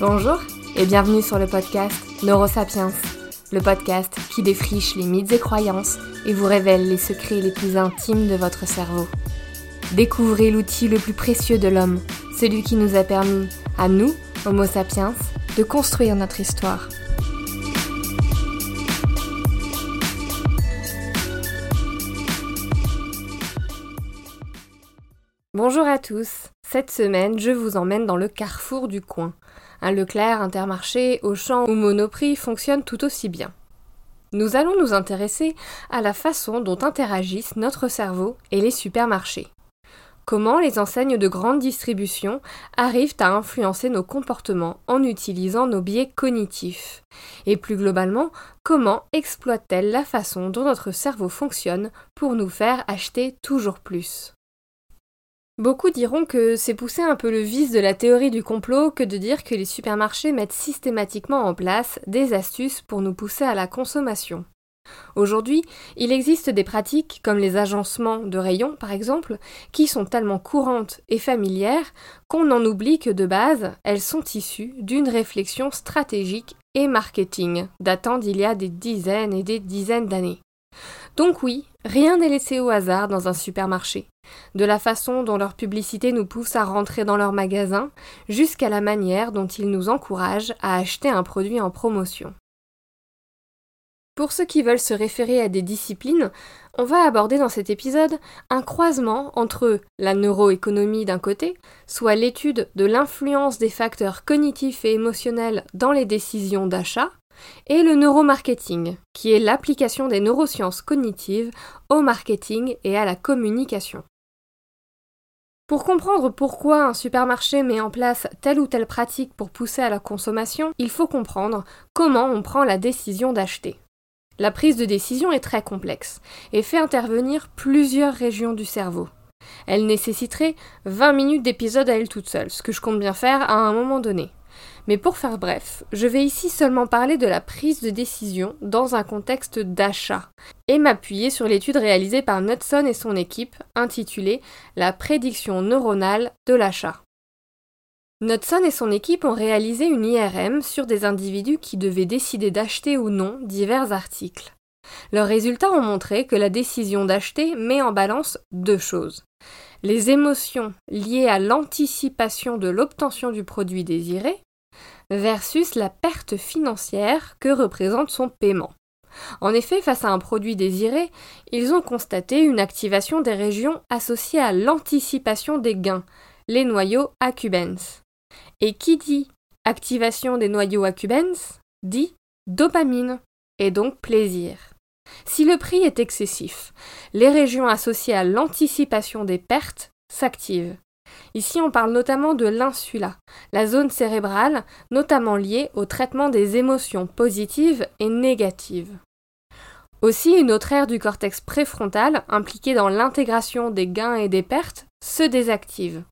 Bonjour et bienvenue sur le podcast Neurosapiens, le podcast qui défriche les mythes et croyances et vous révèle les secrets les plus intimes de votre cerveau. Découvrez l'outil le plus précieux de l'homme, celui qui nous a permis, à nous, Homo sapiens, de construire notre histoire. Bonjour à tous. Cette semaine, je vous emmène dans le carrefour du coin. Un Leclerc, Intermarché, Auchan ou Monoprix fonctionnent tout aussi bien. Nous allons nous intéresser à la façon dont interagissent notre cerveau et les supermarchés. Comment les enseignes de grande distribution arrivent à influencer nos comportements en utilisant nos biais cognitifs? Et plus globalement, comment exploitent-elles la façon dont notre cerveau fonctionne pour nous faire acheter toujours plus? Beaucoup diront que c'est pousser un peu le vice de la théorie du complot que de dire que les supermarchés mettent systématiquement en place des astuces pour nous pousser à la consommation. Aujourd'hui, il existe des pratiques, comme les agencements de rayons par exemple, qui sont tellement courantes et familières qu'on en oublie que de base, elles sont issues d'une réflexion stratégique et marketing datant d'il y a des dizaines et des dizaines d'années. Donc oui, rien n'est laissé au hasard dans un supermarché. De la façon dont leur publicité nous pousse à rentrer dans leur magasin, jusqu'à la manière dont ils nous encouragent à acheter un produit en promotion. Pour ceux qui veulent se référer à des disciplines, on va aborder dans cet épisode un croisement entre la neuroéconomie d'un côté, soit l'étude de l'influence des facteurs cognitifs et émotionnels dans les décisions d'achat, et le neuromarketing, qui est l'application des neurosciences cognitives au marketing et à la communication. Pour comprendre pourquoi un supermarché met en place telle ou telle pratique pour pousser à la consommation, il faut comprendre comment on prend la décision d'acheter. La prise de décision est très complexe et fait intervenir plusieurs régions du cerveau. Elle nécessiterait 20 minutes d'épisode à elle toute seule, ce que je compte bien faire à un moment donné. Mais pour faire bref, je vais ici seulement parler de la prise de décision dans un contexte d'achat et m'appuyer sur l'étude réalisée par Knudson et son équipe intitulée La prédiction neuronale de l'achat. Knudson et son équipe ont réalisé une IRM sur des individus qui devaient décider d'acheter ou non divers articles. Leurs résultats ont montré que la décision d'acheter met en balance deux choses. Les émotions liées à l'anticipation de l'obtention du produit désiré versus la perte financière que représente son paiement. En effet, face à un produit désiré, ils ont constaté une activation des régions associées à l'anticipation des gains, les noyaux accumbens. Et qui dit activation des noyaux accumbens dit dopamine, et donc plaisir. Si le prix est excessif, les régions associées à l'anticipation des pertes s'activent. Ici, on parle notamment de l'insula, la zone cérébrale, notamment liée au traitement des émotions positives et négatives. Aussi, une autre aire du cortex préfrontal, impliquée dans l'intégration des gains et des pertes, se désactive.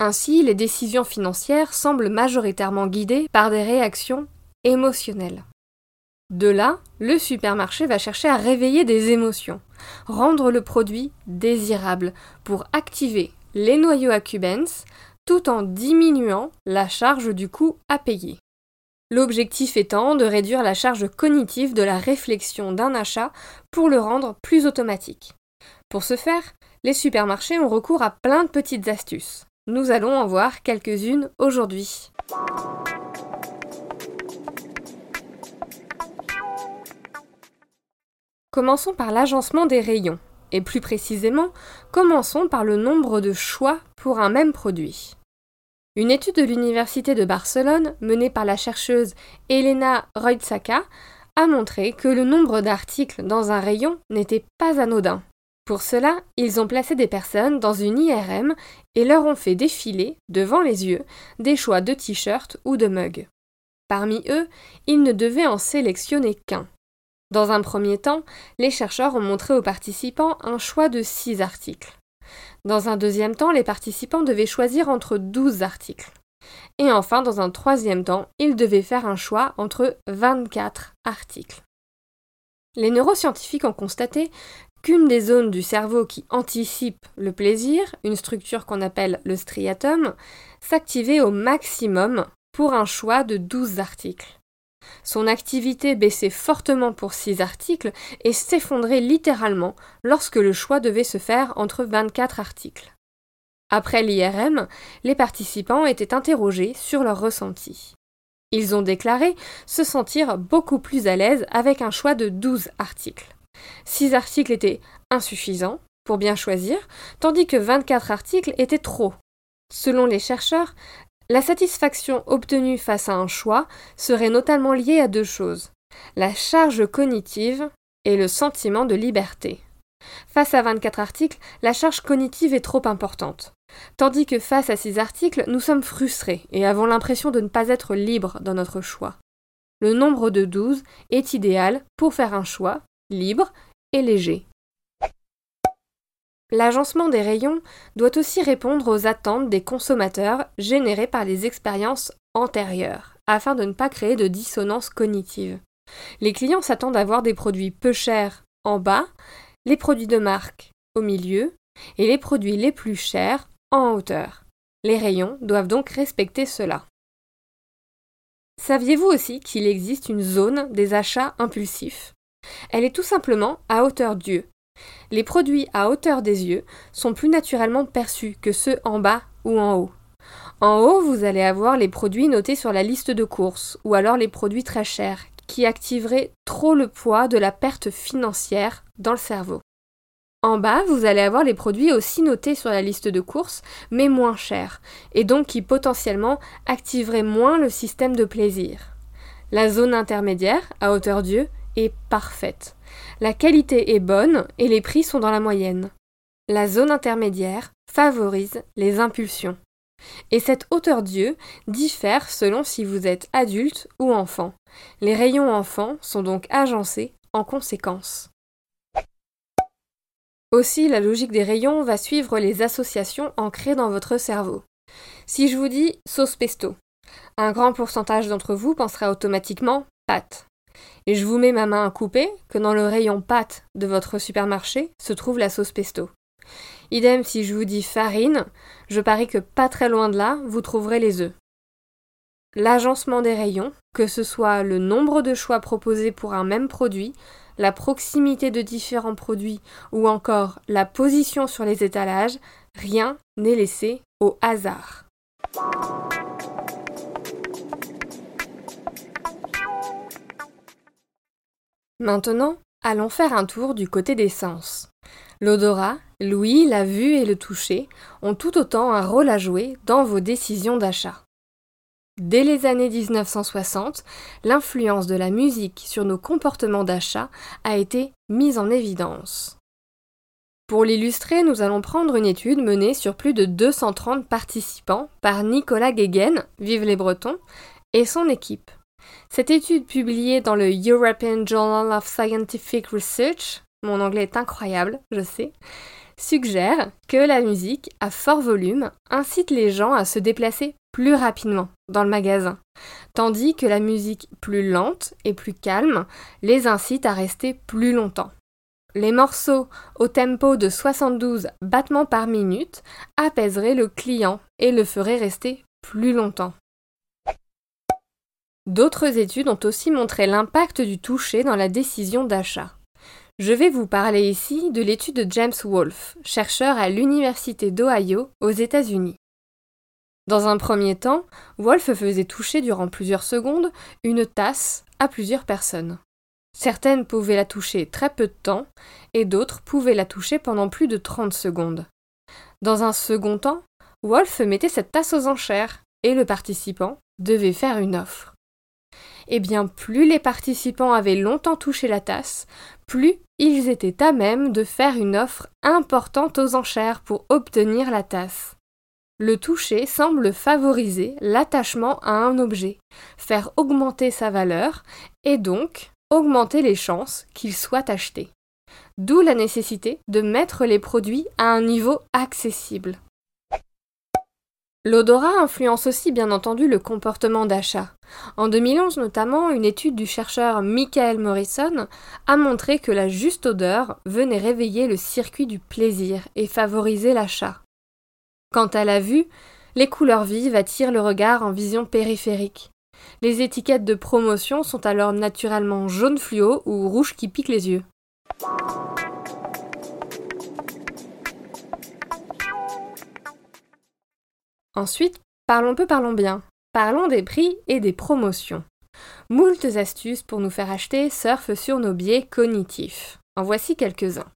Ainsi, les décisions financières semblent majoritairement guidées par des réactions émotionnelles. De là, le supermarché va chercher à réveiller des émotions, rendre le produit désirable pour activer les noyaux accumbens tout en diminuant la charge du coût à payer. L'objectif étant de réduire la charge cognitive de la réflexion d'un achat pour le rendre plus automatique. Pour ce faire, les supermarchés ont recours à plein de petites astuces. Nous allons en voir quelques-unes aujourd'hui. Commençons par l'agencement des rayons. Et plus précisément, commençons par le nombre de choix pour un même produit. Une étude de l'Université de Barcelone, menée par la chercheuse Elena Reutzaka, a montré que le nombre d'articles dans un rayon n'était pas anodin. Pour cela, ils ont placé des personnes dans une IRM et leur ont fait défiler, devant les yeux, des choix de t-shirts ou de mugs. Parmi eux, ils ne devaient en sélectionner qu'un. Dans un premier temps, les chercheurs ont montré aux participants un choix de 6 articles. Dans un deuxième temps, les participants devaient choisir entre 12 articles. Et enfin, dans un troisième temps, ils devaient faire un choix entre 24 articles. Les neuroscientifiques ont constaté qu'une des zones du cerveau qui anticipe le plaisir, une structure qu'on appelle le striatum, s'activait au maximum pour un choix de 12 articles. Son activité baissait fortement pour 6 articles et s'effondrait littéralement lorsque le choix devait se faire entre 24 articles. Après l'IRM, les participants étaient interrogés sur leurs ressentis. Ils ont déclaré se sentir beaucoup plus à l'aise avec un choix de 12 articles. 6 articles étaient insuffisants pour bien choisir, tandis que 24 articles étaient trop. Selon les chercheurs, la satisfaction obtenue face à un choix serait notamment liée à deux choses la charge cognitive et le sentiment de liberté. Face à 24 articles, la charge cognitive est trop importante. Tandis que face à ces articles, nous sommes frustrés et avons l'impression de ne pas être libres dans notre choix. Le nombre de 12 est idéal pour faire un choix libre et léger. L'agencement des rayons doit aussi répondre aux attentes des consommateurs générées par les expériences antérieures, afin de ne pas créer de dissonance cognitive. Les clients s'attendent à voir des produits peu chers en bas, les produits de marque au milieu et les produits les plus chers en hauteur. Les rayons doivent donc respecter cela. Saviez-vous aussi qu'il existe une zone des achats impulsifs? Elle est tout simplement à hauteur d'yeux, les produits à hauteur des yeux sont plus naturellement perçus que ceux en bas ou en haut. En haut, vous allez avoir les produits notés sur la liste de courses, ou alors les produits très chers, qui activeraient trop le poids de la perte financière dans le cerveau. En bas, vous allez avoir les produits aussi notés sur la liste de courses, mais moins chers, et donc qui potentiellement activeraient moins le système de plaisir. La zone intermédiaire, à hauteur d'yeux, parfaite. La qualité est bonne et les prix sont dans la moyenne. La zone intermédiaire favorise les impulsions. Et cette hauteur d'yeux diffère selon si vous êtes adulte ou enfant. Les rayons enfants sont donc agencés en conséquence. Aussi, la logique des rayons va suivre les associations ancrées dans votre cerveau. Si je vous dis sauce pesto, un grand pourcentage d'entre vous pensera automatiquement pâte et je vous mets ma main à couper que dans le rayon pâte de votre supermarché se trouve la sauce pesto. Idem si je vous dis farine, je parie que pas très loin de là, vous trouverez les œufs. L'agencement des rayons, que ce soit le nombre de choix proposés pour un même produit, la proximité de différents produits ou encore la position sur les étalages, rien n'est laissé au hasard. Maintenant, allons faire un tour du côté des sens. L'odorat, l'ouïe, la vue et le toucher ont tout autant un rôle à jouer dans vos décisions d'achat. Dès les années 1960, l'influence de la musique sur nos comportements d'achat a été mise en évidence. Pour l'illustrer, nous allons prendre une étude menée sur plus de 230 participants par Nicolas Guéguen, Vive les Bretons, et son équipe. Cette étude publiée dans le European Journal of Scientific Research, mon anglais est incroyable, je sais, suggère que la musique à fort volume incite les gens à se déplacer plus rapidement dans le magasin, tandis que la musique plus lente et plus calme les incite à rester plus longtemps. Les morceaux au tempo de 72 battements par minute apaiseraient le client et le feraient rester plus longtemps. D'autres études ont aussi montré l'impact du toucher dans la décision d'achat. Je vais vous parler ici de l'étude de James Wolfe, chercheur à l'Université d'Ohio aux États-Unis. Dans un premier temps, Wolfe faisait toucher durant plusieurs secondes une tasse à plusieurs personnes. Certaines pouvaient la toucher très peu de temps et d'autres pouvaient la toucher pendant plus de 30 secondes. Dans un second temps, Wolfe mettait cette tasse aux enchères et le participant devait faire une offre eh bien plus les participants avaient longtemps touché la tasse, plus ils étaient à même de faire une offre importante aux enchères pour obtenir la tasse. Le toucher semble favoriser l'attachement à un objet, faire augmenter sa valeur et donc augmenter les chances qu'il soit acheté. D'où la nécessité de mettre les produits à un niveau accessible. L'odorat influence aussi bien entendu le comportement d'achat. En 2011 notamment, une étude du chercheur Michael Morrison a montré que la juste odeur venait réveiller le circuit du plaisir et favoriser l'achat. Quant à la vue, Les couleurs vives attirent le regard en vision périphérique. Les étiquettes de promotion sont alors naturellement jaune fluo ou rouge qui pique les yeux. Ensuite, parlons peu, parlons bien. Parlons des prix et des promotions. Moultes astuces pour nous faire acheter surfent sur nos biais cognitifs. En voici quelques-uns.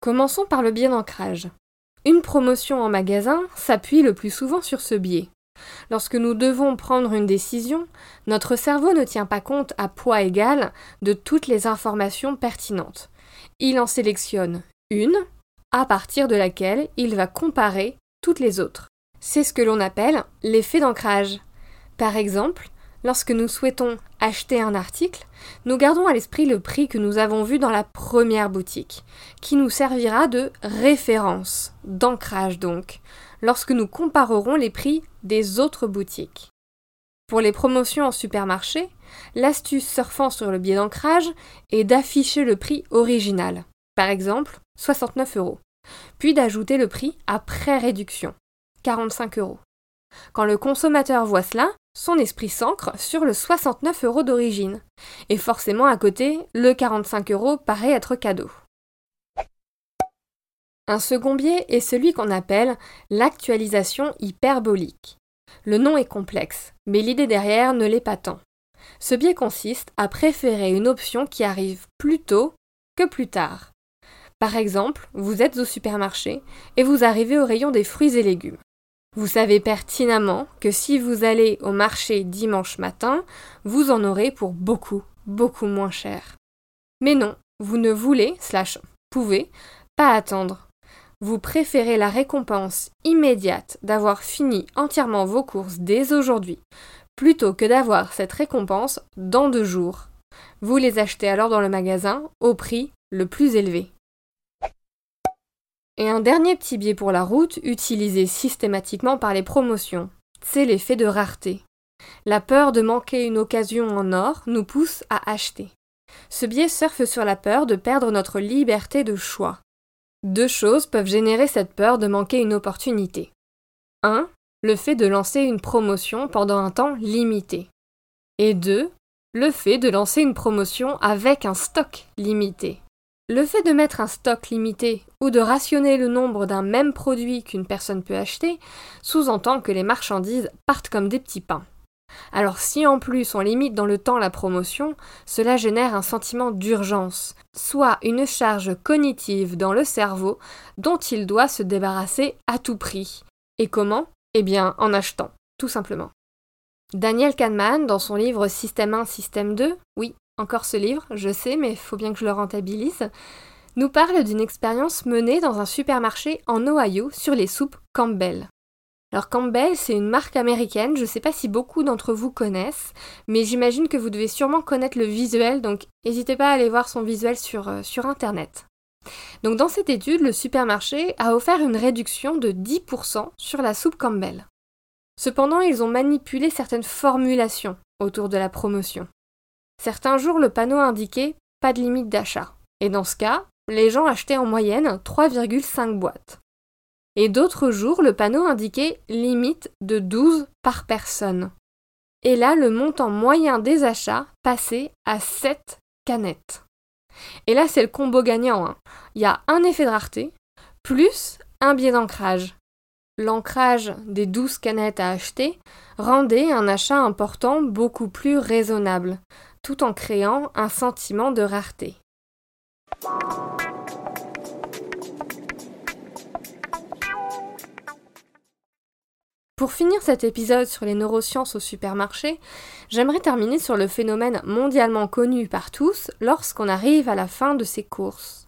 Commençons par le biais d'ancrage. Une promotion en magasin s'appuie le plus souvent sur ce biais. Lorsque nous devons prendre une décision, notre cerveau ne tient pas compte à poids égal de toutes les informations pertinentes. Il en sélectionne une, à partir de laquelle il va comparer toutes les autres. C'est ce que l'on appelle l'effet d'ancrage. Par exemple, lorsque nous souhaitons acheter un article, nous gardons à l'esprit le prix que nous avons vu dans la première boutique, qui nous servira de référence, d'ancrage donc, lorsque nous comparerons les prix des autres boutiques. Pour les promotions en supermarché, l'astuce surfant sur le biais d'ancrage est d'afficher le prix original, par exemple 69 euros, puis d'ajouter le prix après réduction, 45 euros. Quand le consommateur voit cela, son esprit s'ancre sur le 69 euros d'origine, et forcément à côté, le 45 euros paraît être cadeau. Un second biais est celui qu'on appelle l'actualisation hyperbolique. Le nom est complexe, mais l'idée derrière ne l'est pas tant. Ce biais consiste à préférer une option qui arrive plus tôt que plus tard. Par exemple, vous êtes au supermarché et vous arrivez au rayon des fruits et légumes. Vous savez pertinemment que si vous allez au marché dimanche matin, vous en aurez pour beaucoup, beaucoup moins cher. Mais non, vous ne voulez, slash pouvez, pas attendre vous préférez la récompense immédiate d'avoir fini entièrement vos courses dès aujourd'hui, plutôt que d'avoir cette récompense dans deux jours. Vous les achetez alors dans le magasin au prix le plus élevé. Et un dernier petit biais pour la route, utilisé systématiquement par les promotions, c'est l'effet de rareté. La peur de manquer une occasion en or nous pousse à acheter. Ce biais surfe sur la peur de perdre notre liberté de choix. Deux choses peuvent générer cette peur de manquer une opportunité. 1. Le fait de lancer une promotion pendant un temps limité. Et 2. Le fait de lancer une promotion avec un stock limité. Le fait de mettre un stock limité ou de rationner le nombre d'un même produit qu'une personne peut acheter sous-entend que les marchandises partent comme des petits pains. Alors si en plus on limite dans le temps la promotion, cela génère un sentiment d'urgence, soit une charge cognitive dans le cerveau dont il doit se débarrasser à tout prix. Et comment? Eh bien en achetant, tout simplement. Daniel Kahneman, dans son livre Système 1, Système 2, oui, encore ce livre, je sais, mais faut bien que je le rentabilise, nous parle d'une expérience menée dans un supermarché en Ohio sur les soupes Campbell. Alors Campbell, c'est une marque américaine, je ne sais pas si beaucoup d'entre vous connaissent, mais j'imagine que vous devez sûrement connaître le visuel, donc n'hésitez pas à aller voir son visuel sur, euh, sur Internet. Donc dans cette étude, le supermarché a offert une réduction de 10% sur la soupe Campbell. Cependant, ils ont manipulé certaines formulations autour de la promotion. Certains jours, le panneau indiquait pas de limite d'achat. Et dans ce cas, les gens achetaient en moyenne 3,5 boîtes et d'autres jours le panneau indiquait limite de 12 par personne. Et là, le montant moyen des achats passait à 7 canettes. Et là, c'est le combo gagnant. Hein. Il y a un effet de rareté, plus un biais d'ancrage. L'ancrage des 12 canettes à acheter rendait un achat important beaucoup plus raisonnable, tout en créant un sentiment de rareté. Pour finir cet épisode sur les neurosciences au supermarché, j'aimerais terminer sur le phénomène mondialement connu par tous lorsqu'on arrive à la fin de ses courses.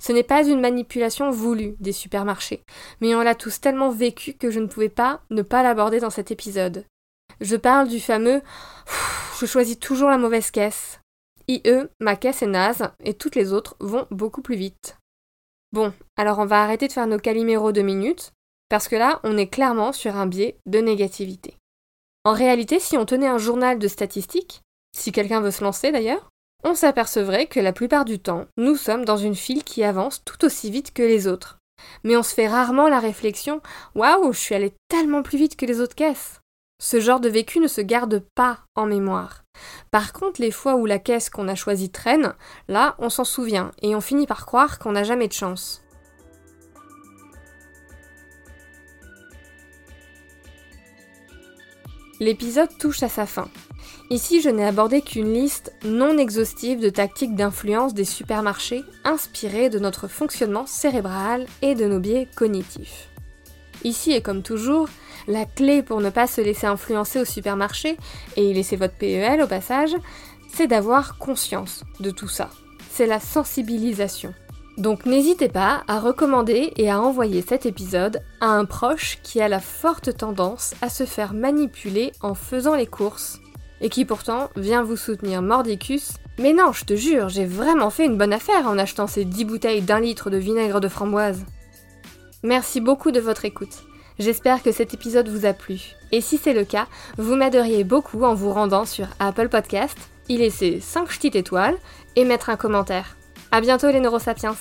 Ce n'est pas une manipulation voulue des supermarchés, mais on l'a tous tellement vécu que je ne pouvais pas ne pas l'aborder dans cet épisode. Je parle du fameux je choisis toujours la mauvaise caisse. IE, ma caisse est naze et toutes les autres vont beaucoup plus vite. Bon, alors on va arrêter de faire nos caliméros de minutes parce que là, on est clairement sur un biais de négativité. En réalité, si on tenait un journal de statistiques, si quelqu'un veut se lancer d'ailleurs, on s'apercevrait que la plupart du temps, nous sommes dans une file qui avance tout aussi vite que les autres. Mais on se fait rarement la réflexion Waouh, je suis allé tellement plus vite que les autres caisses. Ce genre de vécu ne se garde pas en mémoire. Par contre, les fois où la caisse qu'on a choisie traîne, là, on s'en souvient et on finit par croire qu'on n'a jamais de chance. L'épisode touche à sa fin. Ici, je n'ai abordé qu'une liste non exhaustive de tactiques d'influence des supermarchés inspirées de notre fonctionnement cérébral et de nos biais cognitifs. Ici, et comme toujours, la clé pour ne pas se laisser influencer au supermarché, et y laisser votre PEL au passage, c'est d'avoir conscience de tout ça. C'est la sensibilisation. Donc n'hésitez pas à recommander et à envoyer cet épisode à un proche qui a la forte tendance à se faire manipuler en faisant les courses et qui pourtant vient vous soutenir mordicus. Mais non, je te jure, j'ai vraiment fait une bonne affaire en achetant ces 10 bouteilles d'un litre de vinaigre de framboise. Merci beaucoup de votre écoute. J'espère que cet épisode vous a plu. Et si c'est le cas, vous m'aideriez beaucoup en vous rendant sur Apple Podcast, y laisser 5 petites étoiles et mettre un commentaire. A bientôt les neurosapiens